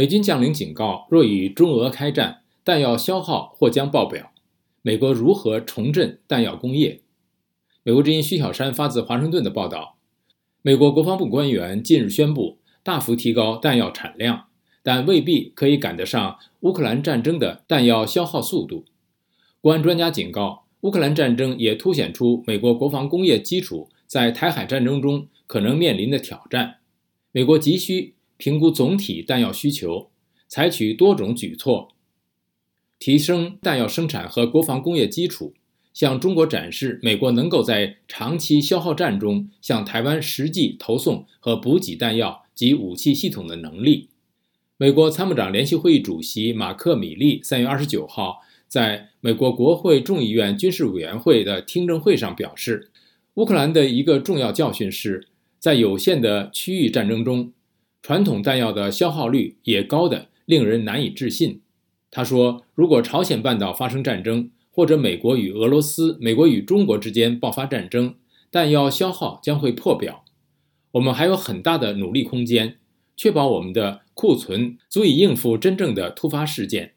美军将领警告，若与中俄开战，弹药消耗或将爆表。美国如何重振弹药工业？美国之音徐小山发自华盛顿的报道：美国国防部官员近日宣布大幅提高弹药产量，但未必可以赶得上乌克兰战争的弹药消耗速度。国安专家警告，乌克兰战争也凸显出美国国防工业基础在台海战争中可能面临的挑战。美国急需评估总体弹药需求，采取多种举措。提升弹药生产和国防工业基础，向中国展示美国能够在长期消耗战中向台湾实际投送和补给弹药及武器系统的能力。美国参谋长联席会议主席马克·米利三月二十九号在美国国会众议院军事委员会的听证会上表示，乌克兰的一个重要教训是，在有限的区域战争中，传统弹药的消耗率也高的令人难以置信。他说：“如果朝鲜半岛发生战争，或者美国与俄罗斯、美国与中国之间爆发战争，弹药消耗将会破表。我们还有很大的努力空间，确保我们的库存足以应付真正的突发事件。”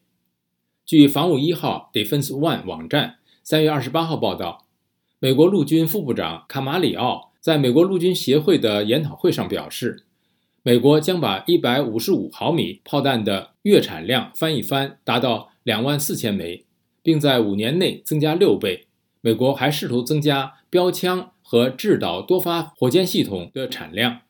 据防务一号 （Defense One） 网站三月二十八号报道，美国陆军副部长卡马里奥在美国陆军协会的研讨会上表示。美国将把一百五十五毫米炮弹的月产量翻一番，达到两万四千枚，并在五年内增加六倍。美国还试图增加标枪和制导多发火箭系统的产量。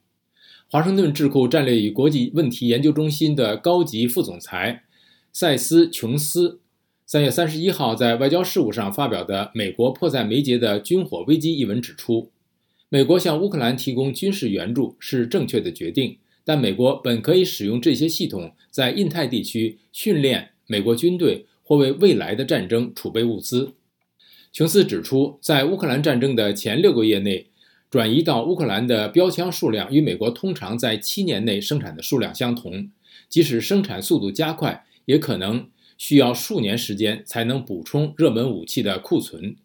华盛顿智库战略与国际问题研究中心的高级副总裁塞斯·琼斯三月三十一号在外交事务上发表的《美国迫在眉睫的军火危机》一文指出，美国向乌克兰提供军事援助是正确的决定。但美国本可以使用这些系统在印太地区训练美国军队或为未来的战争储备物资。琼斯指出，在乌克兰战争的前六个月内，转移到乌克兰的标枪数量与美国通常在七年内生产的数量相同。即使生产速度加快，也可能需要数年时间才能补充热门武器的库存。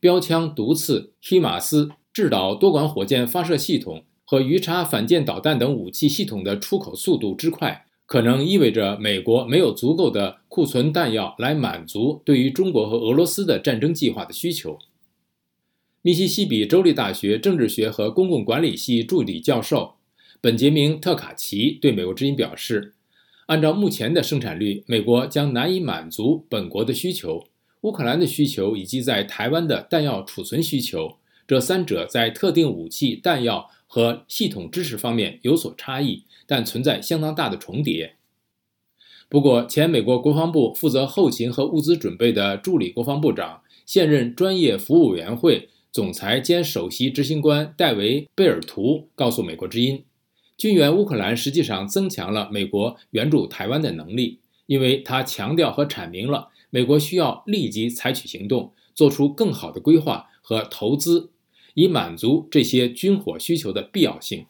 标枪、毒刺、黑马斯制导多管火箭发射系统。和鱼叉反舰导弹等武器系统的出口速度之快，可能意味着美国没有足够的库存弹药来满足对于中国和俄罗斯的战争计划的需求。密西西比州立大学政治学和公共管理系助理教授本杰明·特卡奇对美国之音表示：“按照目前的生产率，美国将难以满足本国的需求、乌克兰的需求以及在台湾的弹药储存需求。这三者在特定武器弹药。”和系统支持方面有所差异，但存在相当大的重叠。不过，前美国国防部负责后勤和物资准备的助理国防部长、现任专业服务委员会总裁兼首席执行官戴维·贝尔图告诉美国之音，军援乌克兰实际上增强了美国援助台湾的能力，因为他强调和阐明了美国需要立即采取行动，做出更好的规划和投资。以满足这些军火需求的必要性。